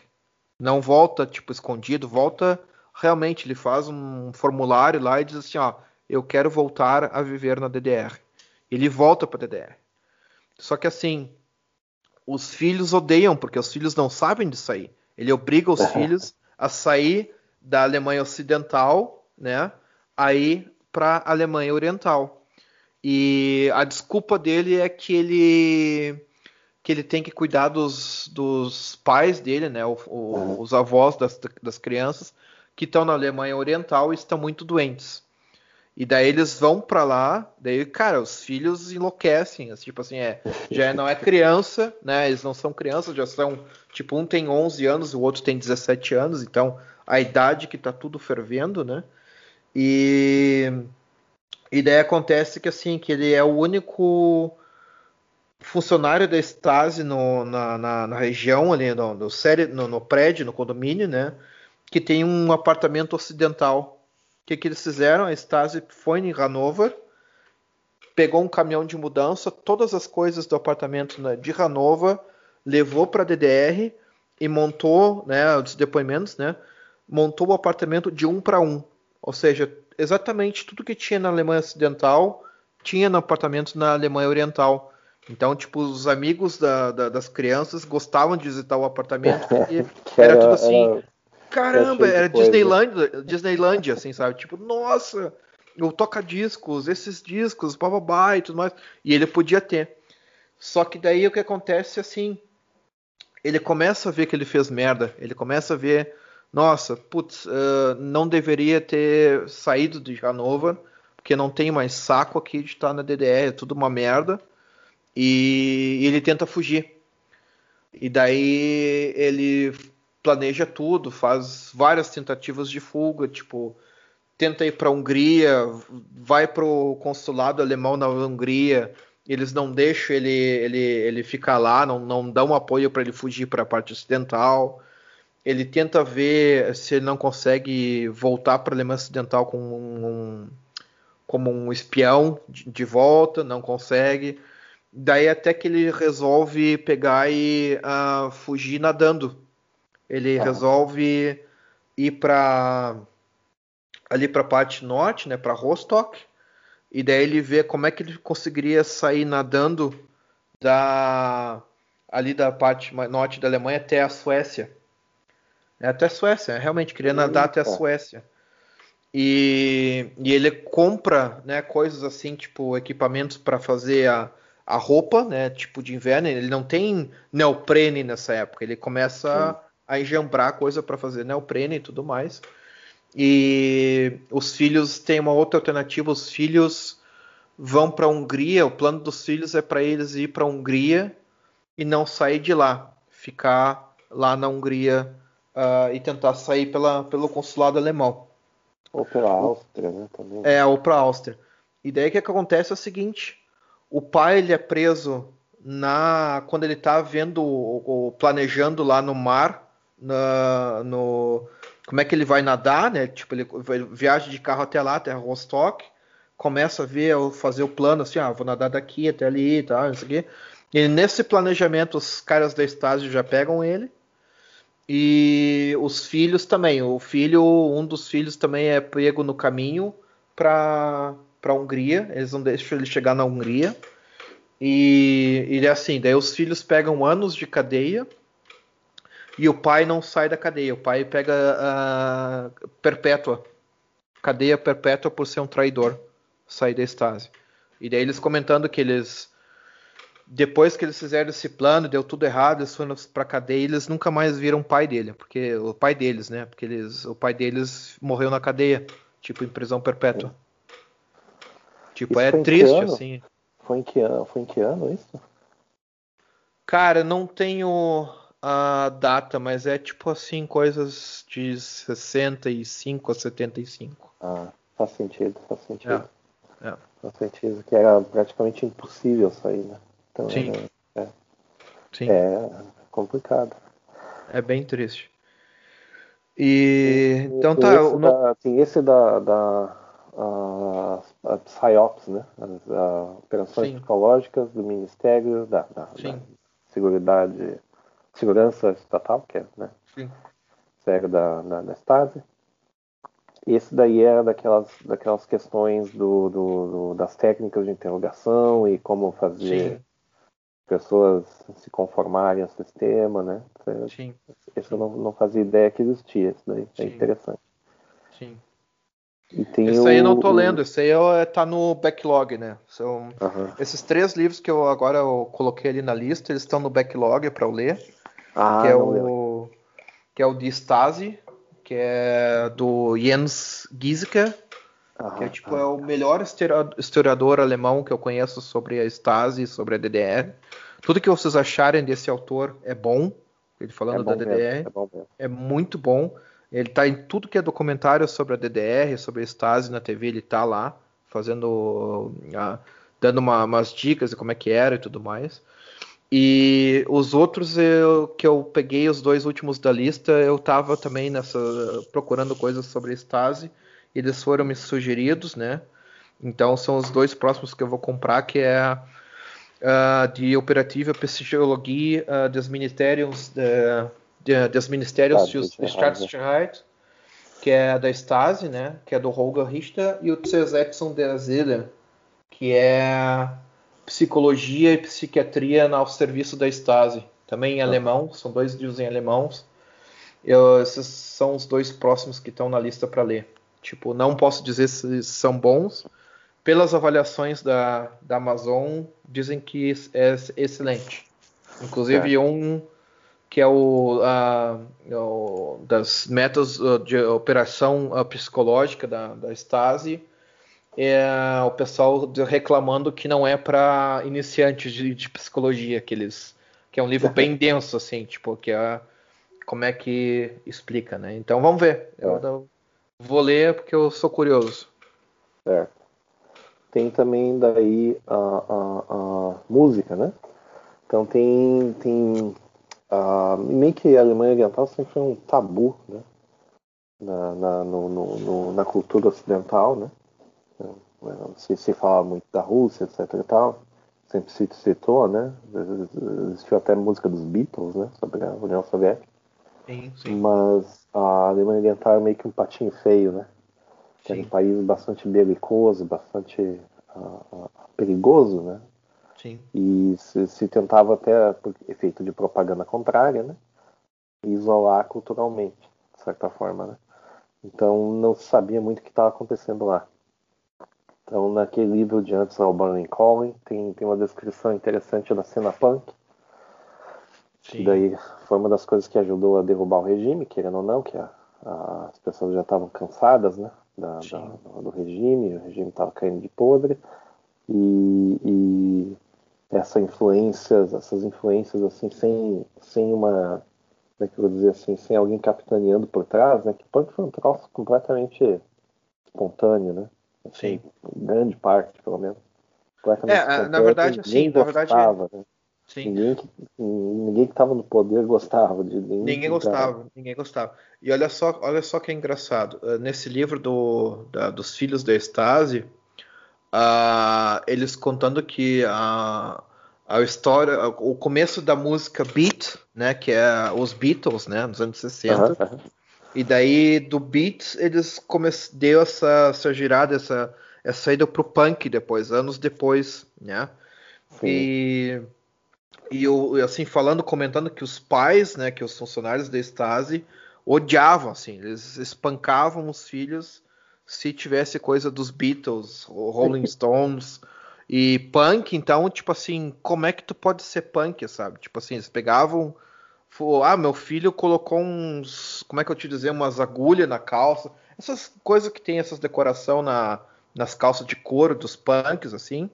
Não volta tipo escondido, volta realmente. Ele faz um formulário lá e diz assim: ó, eu quero voltar a viver na DDR. Ele volta para a DDR. Só que assim, os filhos odeiam, porque os filhos não sabem de sair. Ele obriga os filhos a sair da Alemanha Ocidental, né? Aí para a Alemanha Oriental. E a desculpa dele é que ele que ele tem que cuidar dos, dos pais dele, né? O, o, os avós das, das crianças que estão na Alemanha Oriental e estão muito doentes. E daí eles vão para lá, daí, cara, os filhos enlouquecem, assim, tipo assim, é, já não é criança, né? Eles não são crianças, já são, tipo, um tem 11 anos, o outro tem 17 anos, então a idade que tá tudo fervendo, né? E e daí acontece que assim, que ele é o único funcionário da Stasi no, na, na, na, região ali, no, no, série, no, no prédio, no condomínio, né? Que tem um apartamento ocidental o que, que eles fizeram? A Stasi foi em Hanover, pegou um caminhão de mudança, todas as coisas do apartamento né, de Hanover, levou para a DDR e montou, né, os depoimentos, né, montou o apartamento de um para um. Ou seja, exatamente tudo que tinha na Alemanha Ocidental tinha no apartamento na Alemanha Oriental. Então, tipo, os amigos da, da, das crianças gostavam de visitar o apartamento. era, era, tudo assim. Era caramba, era Disneyland, Disneyland, assim, sabe? Tipo, nossa, o toca-discos, esses discos, bababá e tudo mais. E ele podia ter. Só que daí o que acontece assim, ele começa a ver que ele fez merda, ele começa a ver, nossa, putz, uh, não deveria ter saído de Hanover, porque não tem mais saco aqui de estar na DDR, é tudo uma merda. E ele tenta fugir. E daí ele planeja tudo, faz várias tentativas de fuga, tipo, tenta ir para a Hungria, vai para o consulado alemão na Hungria, eles não deixam ele, ele, ele ficar lá, não, não dão apoio para ele fugir para a parte ocidental. Ele tenta ver se ele não consegue voltar para a Alemanha Ocidental com um, como um espião de, de, volta, não consegue. Daí até que ele resolve pegar e uh, fugir nadando ele ah. resolve ir para ali para a parte norte, né, para Rostock, e daí ele vê como é que ele conseguiria sair nadando da ali da parte norte da Alemanha até a Suécia. É, até a Suécia, realmente queria nadar até a Suécia. E, e ele compra, né, coisas assim, tipo equipamentos para fazer a, a roupa, né, tipo de inverno. Ele não tem neoprene nessa época. Ele começa Sim a enjambrar coisa para fazer neoprene e tudo mais. E os filhos têm uma outra alternativa, os filhos vão para a Hungria, o plano dos filhos é para eles ir para a Hungria e não sair de lá, ficar lá na Hungria uh, e tentar sair pela, pelo consulado alemão. Ou pela Áustria, né? Também. É, ou para a Áustria. E daí o que, que acontece é o seguinte: o pai ele é preso na quando ele está vendo, ou planejando lá no mar na, no como é que ele vai nadar, né? Tipo, ele viaja de carro até lá, até Rostock, começa a ver, fazer o plano assim, ah, vou nadar daqui até ali e tal, isso aqui. E nesse planejamento, os caras da estágio já pegam ele. E os filhos também. O filho, um dos filhos também é pego no caminho para para Hungria. Eles não deixam ele chegar na Hungria. E ele é assim, daí os filhos pegam anos de cadeia e o pai não sai da cadeia. O pai pega a perpétua. Cadeia perpétua por ser um traidor. Sair da estase. E daí eles comentando que eles. Depois que eles fizeram esse plano, deu tudo errado, eles foram pra cadeia eles nunca mais viram o pai dele. Porque. O pai deles, né? Porque eles, o pai deles morreu na cadeia. Tipo, em prisão perpétua. Tipo, isso é triste, assim. Foi em que ano? Foi em que ano isso? Cara, não tenho a data, mas é tipo assim, coisas de 65 a 75. Ah, faz sentido, faz sentido. É. No sentido que era praticamente impossível sair, né? Então Sim. era- Sim. é complicado. É bem triste. E então E tá, esse o no- da, assim, esse da, da a, a PSYOPS, né? As a, operações Sim. psicológicas do Ministério da, da, da Seguridade, Segurança Estatal, que é, né? Sim. Sério da, da, da Stasi. Esse daí era daquelas, daquelas questões do, do, do- das técnicas de interrogação e como fazer Sim, pessoas se conformarem ao sistema, né? sim, Esse eu não, não fazia ideia que existia, isso daí é Sim. interessante. sim. E tem Esse aí eu não o- tô lendo, esse aí é- tá no backlog, né? São esses três livros que eu agora eu coloquei ali na lista, eles estão no backlog para eu ler, Ah, que é não lembro. o que é o de Stasi, que é do Jens Giesecke, Aham, que é tipo é o melhor historia- historiador alemão que eu conheço sobre a Stasi, sobre a DDR. Tudo que vocês acharem desse autor é bom. Ele falando é bom da mesmo, DDR é bom mesmo. é muito bom. Ele tá em tudo que é documentário sobre a DDR, sobre a Stasi na TV, ele tá lá, fazendo. ah, dando uma- umas dicas de como é que era e tudo mais. E os outros eu, que eu peguei, os dois últimos da lista, eu tava também nessa. procurando coisas sobre a Stasi. Eles foram me sugeridos, né? Então são os dois próximos que eu vou comprar, que é ah, de Operativa Psicologie ah, des Ministériums de, de, des Ministérios de Staatssicherheit, que é da Stasi, né? Que é do Holger Richter, e o Zersetzung der Seele, que é Psicologia e Psiquiatria ao serviço da Stasi, também em alemão, são dois livros em alemão. Eu, esses são os dois próximos que estão na lista para ler. Tipo, não posso dizer se são bons. Pelas avaliações da, da Amazon, dizem que é excelente. Inclusive um que é o, ah, o das metas ah, de operação ah, psicológica da, da Stasi, é o pessoal reclamando que não é para iniciantes de, de psicologia, que eles que é um livro bem denso assim, tipo que é como é que explica, né? Então vamos ver. Eu, É. eu vou ler porque eu sou curioso. Certo. Tem também daí a, a, a música, né? Então tem, tem a, meio que a Alemanha Oriental sempre foi um tabu, né? Na, na, no, no- no- na cultura ocidental, né? Não se, se fala muito da Rússia, etc e tal. Sempre se citou, né? Existiu até música dos Beatles, né? Sobre a União Soviética. Sim, sim. Mas a Alemanha Oriental é meio que um patinho feio, né? Era um Sim, país bastante belicoso, bastante ah, ah, perigoso, né? sim. E se, se tentava até, por efeito de propaganda contrária, né? Isolar culturalmente, de certa forma, né? Então não se sabia muito o que estava acontecendo lá. Então naquele livro de antes Burning Calling tem, tem uma descrição interessante da cena punk, sim. daí foi uma das coisas que ajudou a derrubar o regime, querendo ou não, que a- a- as pessoas já estavam cansadas, né, da, Sim. da- do regime, o regime estava caindo de podre e, e essa influências, essas influências assim, sem, sem uma, como é que eu vou dizer assim, sem alguém capitaneando por trás, né, que punk foi um troço completamente espontâneo, né, assim, grande parte, pelo menos. Completamente É, na verdade, assim, na verdade, né? Sim. Ninguém que ninguém que estava no poder gostava de ninguém. Ninguém gostava, ninguém gostava. E olha só, olha só que é engraçado. Eh, Nesse livro do, da- dos filhos da Stasi, ah, eles contando que a, a história, o começo da música Beat, né, que é os Beatles, né, nos anos 60, Aham, aham. e daí do Beat eles come... deu essa, essa girada, essa, essa ida pro punk depois, anos depois, né? Sim. E, e eu, assim, falando, comentando que os pais, né, que os funcionários da Stasi odiavam, assim, eles espancavam os filhos se tivesse coisa dos Beatles, Rolling Stones e punk, então, tipo assim, como é que tu pode ser punk, sabe? Tipo assim, eles pegavam, ah, meu filho colocou uns, como é que eu te dizer, umas agulhas na calça, essas coisas que tem essas decoração na, nas calças de couro dos punks, assim,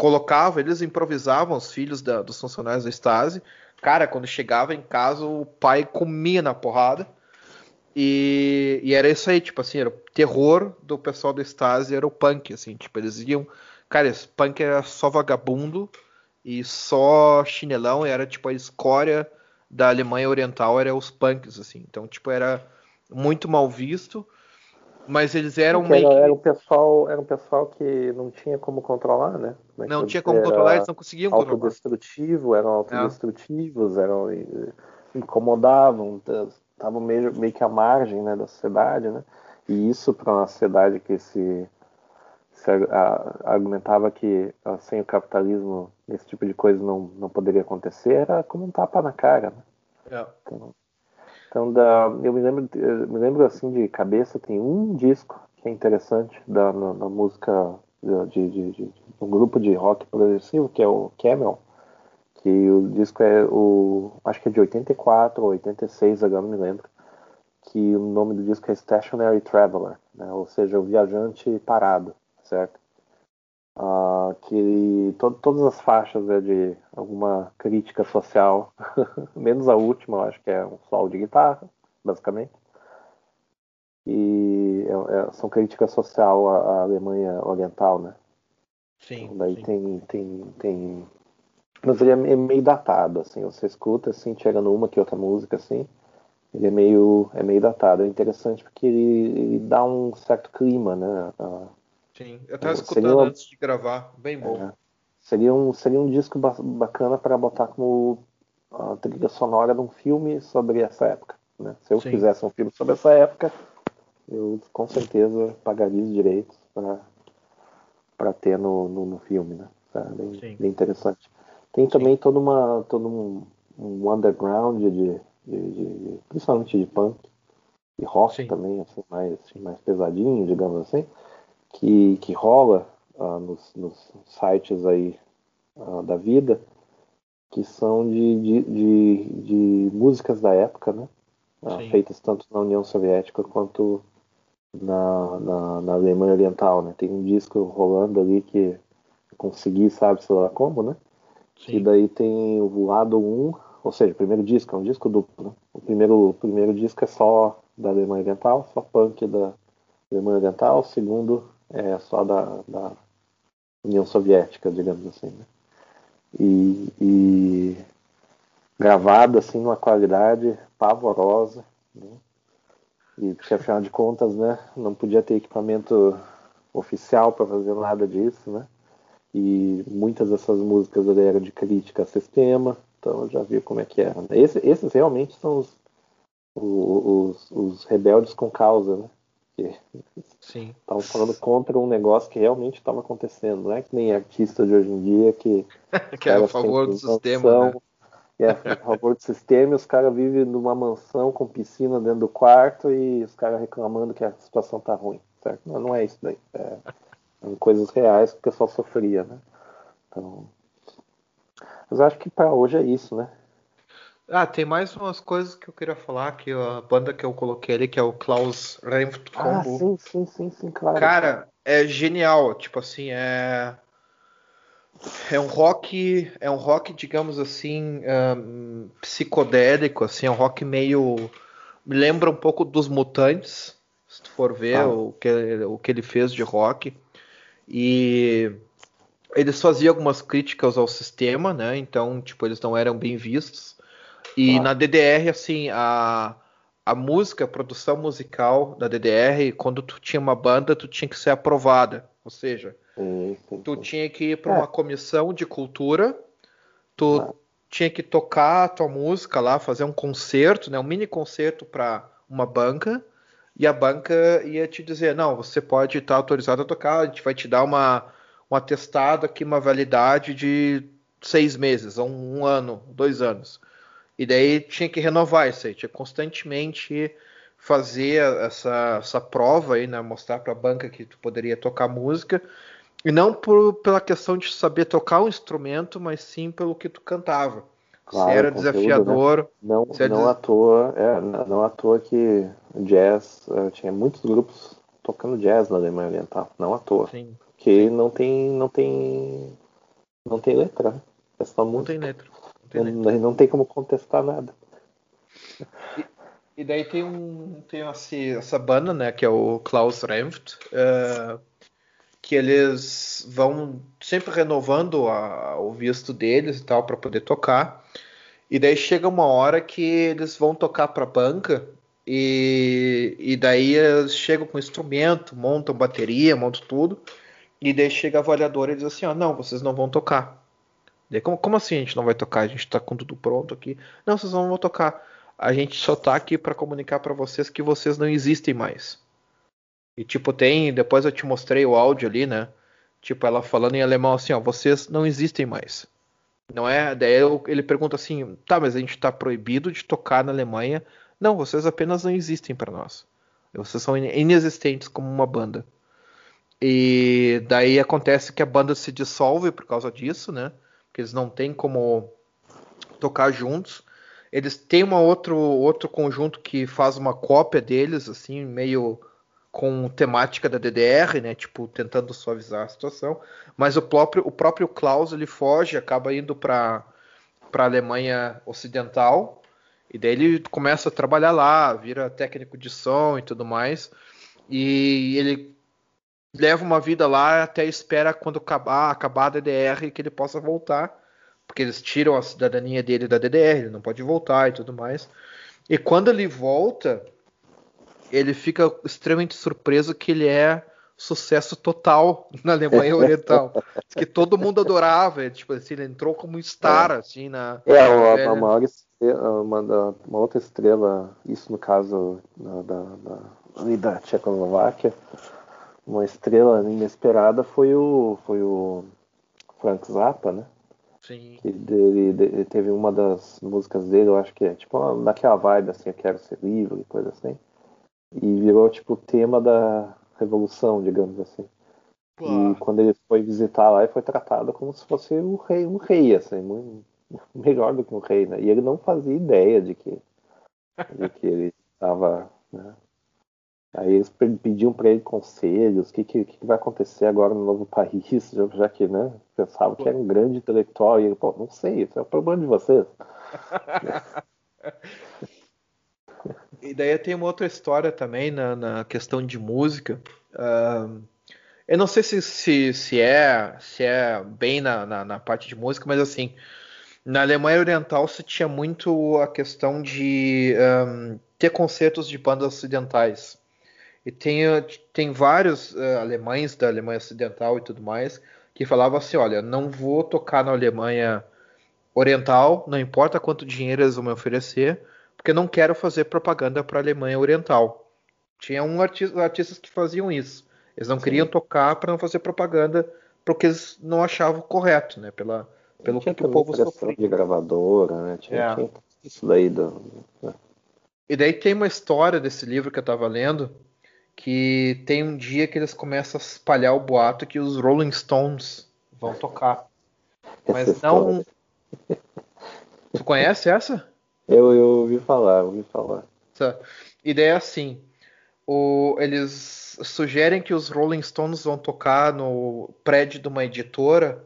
colocava, eles improvisavam os filhos da- dos funcionários da Stasi. Cara, quando chegava em casa, o pai comia na porrada. E, e, era isso aí, tipo assim, era o terror do pessoal do Stasi, era o punk, assim, tipo, eles iam. Cara, esse punk era só vagabundo e só chinelão, era tipo a escória da Alemanha Oriental, era os punks, assim. Então, tipo, era muito mal visto, mas eles eram meio era, era um pessoal Era um pessoal que não tinha como controlar, né? É não tinha como controlar, eles não conseguiam controlar. Autodestrutivo, eram autodestrutivos, é. eram incomodavam, estavam meio, meio que à margem né, da sociedade, né? E isso para uma sociedade que se, se a, argumentava que ah, sem o capitalismo esse tipo de coisa não, não poderia acontecer, era como um tapa na cara. Né? É. Então, então da, eu me lembro, eu me lembro assim de cabeça, tem um disco que é interessante da, na, na música de, de, de, um grupo de rock progressivo, que é o Camel, que o disco é o. acho que é de 84 ou 86, agora não me lembro. Que o nome do disco é Stationary Traveler, né? ou seja, o viajante parado, certo? Uh, que to todas as faixas é de alguma crítica social, menos a última, eu acho que é um solo de guitarra, basicamente. E é, é, são críticas social à, à, Alemanha Oriental, né? Sim. Então, daí sim. tem, tem, tem mas ele é meio datado, assim, você escuta, assim, chegando uma que outra música, assim, ele é meio, é meio datado. É interessante porque ele, ele dá um certo clima, né? Sim, eu estava escutando uma, antes de gravar, bem bom. É, seria, um, seria um disco bacana para botar como a trilha sonora de um filme sobre essa época. Né? Se eu Sim. fizesse um filme sobre essa época, eu com certeza pagaria os direitos para ter no, no, no, filme, né? É bem, bem interessante. Tem também todo, uma, todo um, um underground de, de, de, de, principalmente de punk e rock Sim. também, assim, mais, mais pesadinho, digamos assim, que, que rola uh, nos, nos, sites aí uh, da vida, que são de, de, de, de músicas da época, né? Uh, feitas tanto na União Soviética quanto na, na, na, Alemanha Oriental, né? Tem um disco rolando ali que consegui, sabe, sei lá como, né? Sim. E daí tem o lado 1, ou seja, o primeiro disco, é um disco duplo. Né? O, primeiro, o primeiro disco é só da Alemanha Oriental, só punk da Alemanha Oriental. O segundo é só da, da União Soviética, digamos assim. Né? E, e, gravado assim numa qualidade pavorosa. Né? E porque afinal de contas, né, não podia ter equipamento oficial para fazer nada disso, né? E muitas dessas músicas eram de crítica a sistema, então eu já vi como é que era. Né? Esse, esses realmente são os, os, os, rebeldes com causa, né? Que estavam falando contra um negócio que realmente estava acontecendo, não é que nem artista de hoje em dia que, que é a favor do sistema. Né? É, a favor do sistema e os caras vivem numa mansão com piscina dentro do quarto e os caras reclamando que a situação tá ruim, certo? Não, não é isso daí. É, em coisas reais que o pessoal sofria, né? Então, mas acho que para hoje é isso, né? Ah, tem mais umas coisas que eu queria falar, que a banda que eu coloquei ali, que é o Klaus Renft Ah, sim, sim, sim, sim, claro. Cara, é genial, tipo assim, é é um rock, é um rock, digamos assim, um, psicodélico, assim, é um rock meio me lembra um pouco dos Mutantes, se tu for ver ah. o, que, o que ele fez de rock. E eles faziam algumas críticas ao sistema, né? Então, tipo, eles não eram bem vistos. E ah. na DDR, assim, a, a música, a produção musical da DDR, quando tu tinha uma banda, tu tinha que ser aprovada. Ou seja, tu tinha que ir para uma é. comissão de cultura, tu ah. tinha que tocar a tua música lá, fazer um concerto, né? Um mini concerto para uma banca e a banca ia te dizer, não, você pode estar autorizado a tocar, a gente vai te dar uma, um atestado aqui, uma validade de seis meses, ou um, um ano, dois anos. E daí tinha que renovar isso aí, tinha constantemente fazer essa, essa prova aí, né, mostrar para a banca que tu poderia tocar música, e não por, pela questão de saber tocar o um instrumento, mas sim pelo que tu cantava. Claro, se era conteúdo, desafiador. Né? Não, não à toa, é, não à toa que jazz uh, tinha muitos grupos tocando jazz na Alemanha Oriental, não à toa. Sim. Que Sim. não tem, não tem, não tem letra. Né? É só música. Não tem letra. Não tem, não, não tem como contestar nada. E, E daí tem um tem esse, essa banda, né, que é o Klaus Remft, uh, que eles vão sempre renovando a, o visto deles e tal para poder tocar. E daí chega uma hora que eles vão tocar para banca e, e daí eles chegam com instrumento, montam bateria, montam tudo. E daí chega a avaliadora e diz assim: ó, não, vocês não vão tocar. Como, como assim a gente não vai tocar? A gente tá com tudo pronto aqui. Não, vocês não vão tocar. A gente só tá aqui para comunicar para vocês que vocês não existem mais. E tipo, tem. Depois eu te mostrei o áudio ali, né? Tipo, ela falando em alemão assim, ó, vocês não existem mais. Não é? Daí ele pergunta assim, tá, mas a gente tá proibido de tocar na Alemanha. Não, vocês apenas não existem para nós. Vocês são inexistentes como uma banda. E daí acontece que a banda se dissolve por causa disso, né? Porque eles não têm como tocar juntos. Eles têm uma outro, outro conjunto que faz uma cópia deles, assim, meio com temática da DDR, né? Tipo, tentando suavizar a situação. Mas o próprio, o próprio Klaus ele foge, acaba indo para a Alemanha Ocidental. E daí ele começa a trabalhar lá, vira técnico de som e tudo mais. E ele leva uma vida lá até espera quando acabar, acabar a DDR que ele possa voltar, porque eles tiram a cidadania dele da DDR, ele não pode voltar e tudo mais. E quando ele volta, ele fica extremamente surpreso que ele é sucesso total na Alemanha Oriental. que todo mundo adorava, ele, tipo assim, ele entrou como um star, é. assim, na. É, a, a maior estrela, uma, uma, outra estrela, isso no caso da, da, da, da Tchecoslováquia, uma estrela inesperada foi o, foi o Frank Zappa, né? Sim. Ele, ele, teve uma das músicas dele, eu acho que é tipo uma, daquela vibe assim, eu quero ser livre, coisa assim. E virou tipo o tema da revolução, digamos assim. Pô. E quando ele foi visitar lá, ele foi tratado como se fosse o rei, um rei, assim, muito, melhor do que um rei, né? E ele não fazia ideia de que, de que ele estava né, Aí eles pediam para ele conselhos, o que, que, que, vai acontecer agora no novo país, já que né, pensavam que era um grande intelectual, e ele, pô, não sei, isso é o problema de vocês. e daí tem uma outra história também na, na questão de música. Uh, eu não sei se, se, se, é, se é bem na, na, na parte de música, mas assim, na Alemanha Oriental se tinha muito a questão de um, ter concertos de bandas ocidentais. E tem, tem vários uh, alemães da Alemanha Ocidental e tudo mais que falavam assim: olha, não vou tocar na Alemanha Oriental, não importa quanto dinheiro eles vão me oferecer, porque não quero fazer propaganda para a Alemanha Oriental. Tinha um artista, artistas que faziam isso. Eles não Sim. queriam tocar para não fazer propaganda porque eles não achavam correto, né? Pela, pelo que o povo sofria. de gravadora, né? Tinha, é. tinha isso daí. Do... Né? E daí tem uma história desse livro que eu estava lendo que tem um dia que eles começam a espalhar o boato que os Rolling Stones vão tocar. Mas não. Tu conhece essa? Eu, eu ouvi falar, ouvi falar. Tá. Ideia é assim: o, eles sugerem que os Rolling Stones vão tocar no prédio de uma editora.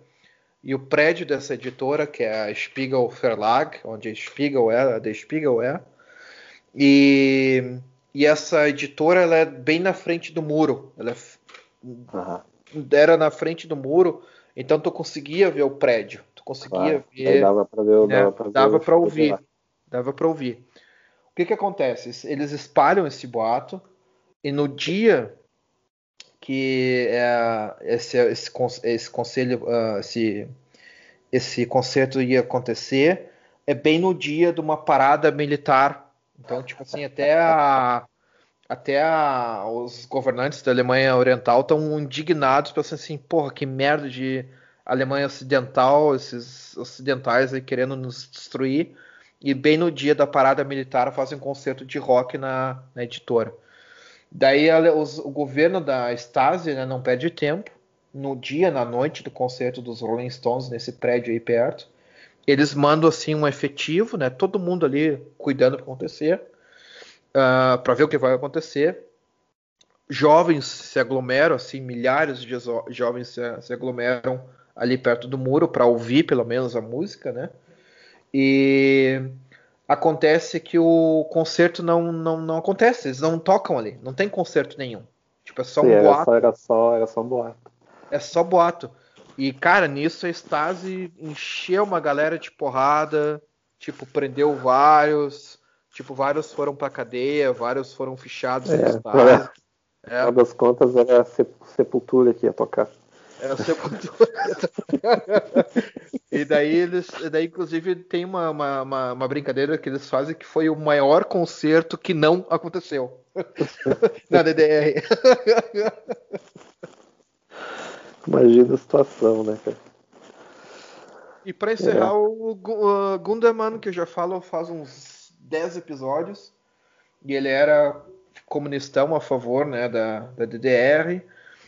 E o prédio dessa editora, que é a Spiegel Verlag, onde a Spiegel é, a The Spiegel é, e e essa editora ela é bem na frente do muro. Ela é... uhum. era na frente do muro, então tu conseguia ver o prédio. Tu conseguia claro. ver. Dava para ver, né? dava para ouvir. Dava para ouvir. O que que acontece? Eles espalham esse boato e no dia que é, esse, esse, esse conselho, uh, esse, esse concerto ia acontecer, é bem no dia de uma parada militar então, tipo assim, até a, até a, os governantes da Alemanha Oriental estão indignados, pensando assim, porra, que merda de Alemanha Ocidental, esses ocidentais aí querendo nos destruir. E bem no dia da parada militar fazem um concerto de rock na, na editora. Daí a, os, o governo da Stasi né, não perde tempo. No dia, na noite do concerto dos Rolling Stones, nesse prédio aí perto, eles mandam assim um efetivo, né? Todo mundo ali cuidando para acontecer, uh, ah, para ver o que vai acontecer. Jovens se aglomeram, assim, milhares de jovens se, se aglomeram ali perto do muro para ouvir pelo menos a música, né? E acontece que o concerto não, não, não acontece, eles não tocam ali, não tem concerto nenhum. Tipo, é só Sim, um era boato. só, era, só, era só um boato. É só boato. E, cara, nisso a Stasi encheu uma galera de porrada, tipo, prendeu vários, tipo, vários foram pra cadeia, vários foram fichados É, no Stasi. É, Afinal das contas, era a Sep- Sepultura que ia tocar. é o Sepultura. e daí eles, daí inclusive tem uma, uma, uma, uma brincadeira que eles fazem que foi o maior concerto que não aconteceu na DDR. Imagina a situação, né, cara? E pra encerrar, o Gu- uh, Gunderman, que eu já falo faz uns 10 episódios, e ele era comunistão a favor né, da, da DDR,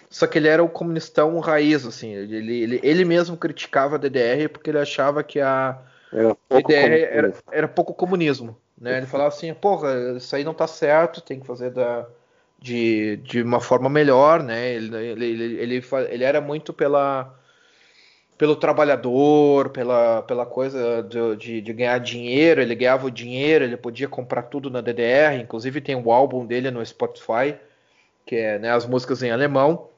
só que ele era o comunistão raiz, assim, ele, ele, ele mesmo criticava a DDR porque ele achava que a Era pouco DDR era, era pouco comunismo, né? Ele falava assim, porra, isso aí não tá certo, tem que fazer da, de, de uma forma melhor, né? Ele, ele, ele, ele, ele era muito pela pelo trabalhador, pela, pela coisa de, de, de ganhar dinheiro, ele ganhava o dinheiro, ele podia comprar tudo na DDR, inclusive tem o álbum dele no Spotify, que é né, as músicas em alemão,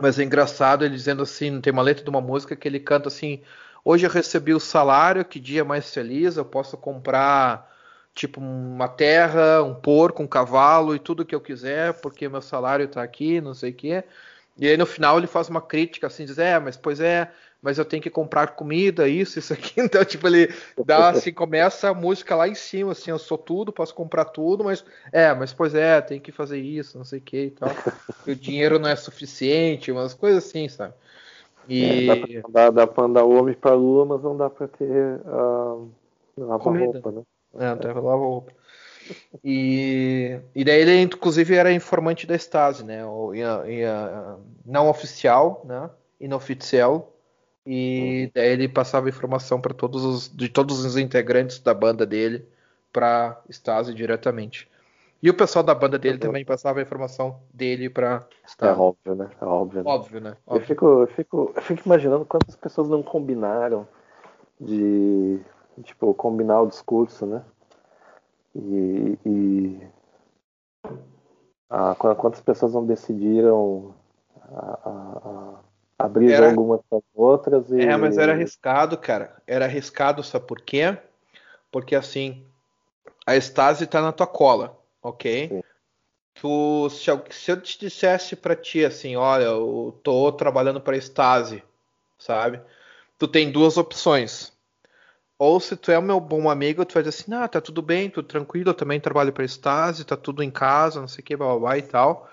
mas é engraçado ele dizendo assim, tem uma letra de uma música que ele canta assim, hoje eu recebi o salário, que dia mais feliz, eu posso comprar tipo uma terra, um porco, um cavalo e tudo que eu quiser, porque meu salário tá aqui, não sei o quê. E aí no final ele faz uma crítica assim, diz, é, mas pois é, mas eu tenho que comprar comida, isso, isso aqui. Então, tipo, ele dá assim, começa a música lá em cima, assim, eu sou tudo, posso comprar tudo, mas é, mas pois é, tem que fazer isso, não sei o que e tal. E o dinheiro não é suficiente, umas coisas assim, sabe? E É, dá, pra, dá, dá pra andar homem pra lua, mas não dá pra ter Comida. roupa, né? É. E, e daí ele, inclusive, era informante da Stasi, né? O, ia, ia, não oficial, né? Inoficial. E daí ele passava informação para todos os, de todos os integrantes da banda dele para Stasi diretamente. E o pessoal da banda dele Uhum. também passava a informação dele para É Stasi. óbvio, né? É óbvio. né? Óbvio, né? Eu Óbvio. fico, eu, fico, eu fico imaginando quantas pessoas não combinaram de, tipo, combinar o discurso, né? E, e qu- quantas pessoas não decidiram a- a- a- abrir Era- jogo umas para as outras e É, mas era arriscado, cara. Era arriscado, sabe por quê? Porque assim, a Stasi tá na tua cola, ok? Sim. Tu, se, eu- se eu te dissesse pra ti assim, olha, eu tô trabalhando pra Stasi, sabe? Tu tem duas opções. Ou se tu é o meu bom amigo, tu vai dizer assim, ah, tá tudo bem, tudo tranquilo, eu também trabalho pra Stasi, tá tudo em casa, não sei o que, blá blá blá e tal.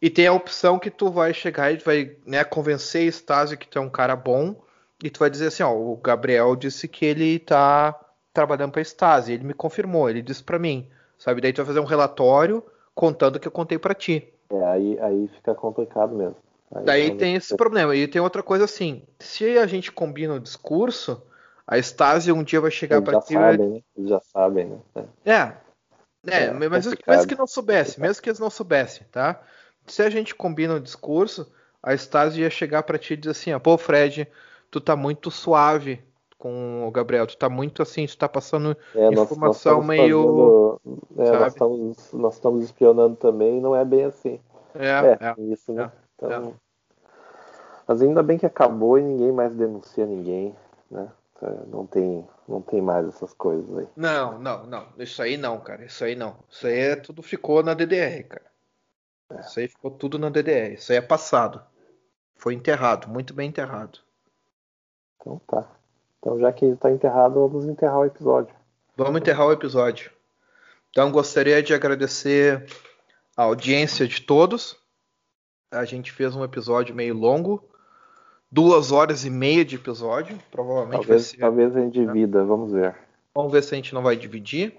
E tem a opção que tu vai chegar e vai né, convencer a Stasi que tu é um cara bom e tu vai dizer assim, ó, o Gabriel disse que ele tá trabalhando pra Stasi, ele me confirmou, ele disse pra mim, sabe? Daí tu vai fazer um relatório contando o que eu contei pra ti. É, aí, aí fica complicado mesmo. Aí Daí tem esse problema. E tem outra coisa assim, se a gente combina o discurso, a Stasi um dia vai chegar Eles pra já ti sabem, né? Eles já sabem, né? É. É. É, É, mas complicado. mesmo que não soubesse, mesmo que eles não soubessem, tá? Se a gente combina o discurso, a Stasi ia chegar pra ti e dizer assim, ó, pô, Fred, tu tá muito suave com o Gabriel, tu tá muito assim, tu tá passando É, nós- informação nós estamos meio. fazendo- é, sabe? nós, estamos, nós estamos espionando também e não é bem assim. É, É, é. tem isso, né? é, Então, Mas ainda bem que acabou e ninguém mais denuncia ninguém, né? É, Não tem, não tem mais essas coisas aí. Não, não, não. Isso aí não, cara. Isso aí não. Isso aí é, tudo ficou na DDR, cara. Isso aí ficou tudo na DDR. Isso aí é passado. Foi enterrado, muito bem enterrado. Então tá. Então já que está enterrado, vamos enterrar o episódio. Vamos enterrar o episódio. Então gostaria de agradecer a audiência de todos. A gente fez um episódio meio longo, duas horas e meia de episódio. Provavelmente vai Talvez, ser. talvez a gente divida, vamos ver. Vamos ver se a gente não vai dividir.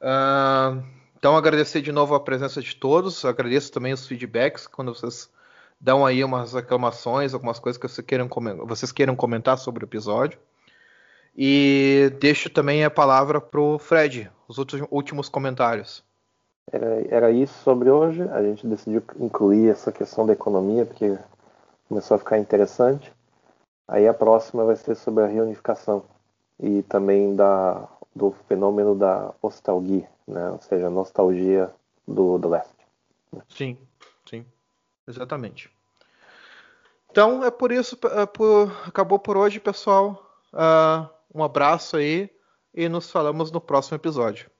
Ah, então agradecer de novo a presença de todos. Agradeço também os feedbacks quando vocês dão aí umas reclamações, algumas coisas que vocês queiram, vocês queiram comentar sobre o episódio. E deixo também a palavra para o Fred, os últimos- últimos comentários. Era, era isso sobre hoje. A gente decidiu incluir essa questão da economia, porque começou a ficar interessante. Aí a próxima vai ser sobre a reunificação e também dar do fenômeno da nostalgia, né? ou seja, nostalgia do, do leste. Sim, sim, exatamente. Então é por isso, é por, acabou por hoje, pessoal. Uh, um abraço aí e nos falamos no próximo episódio.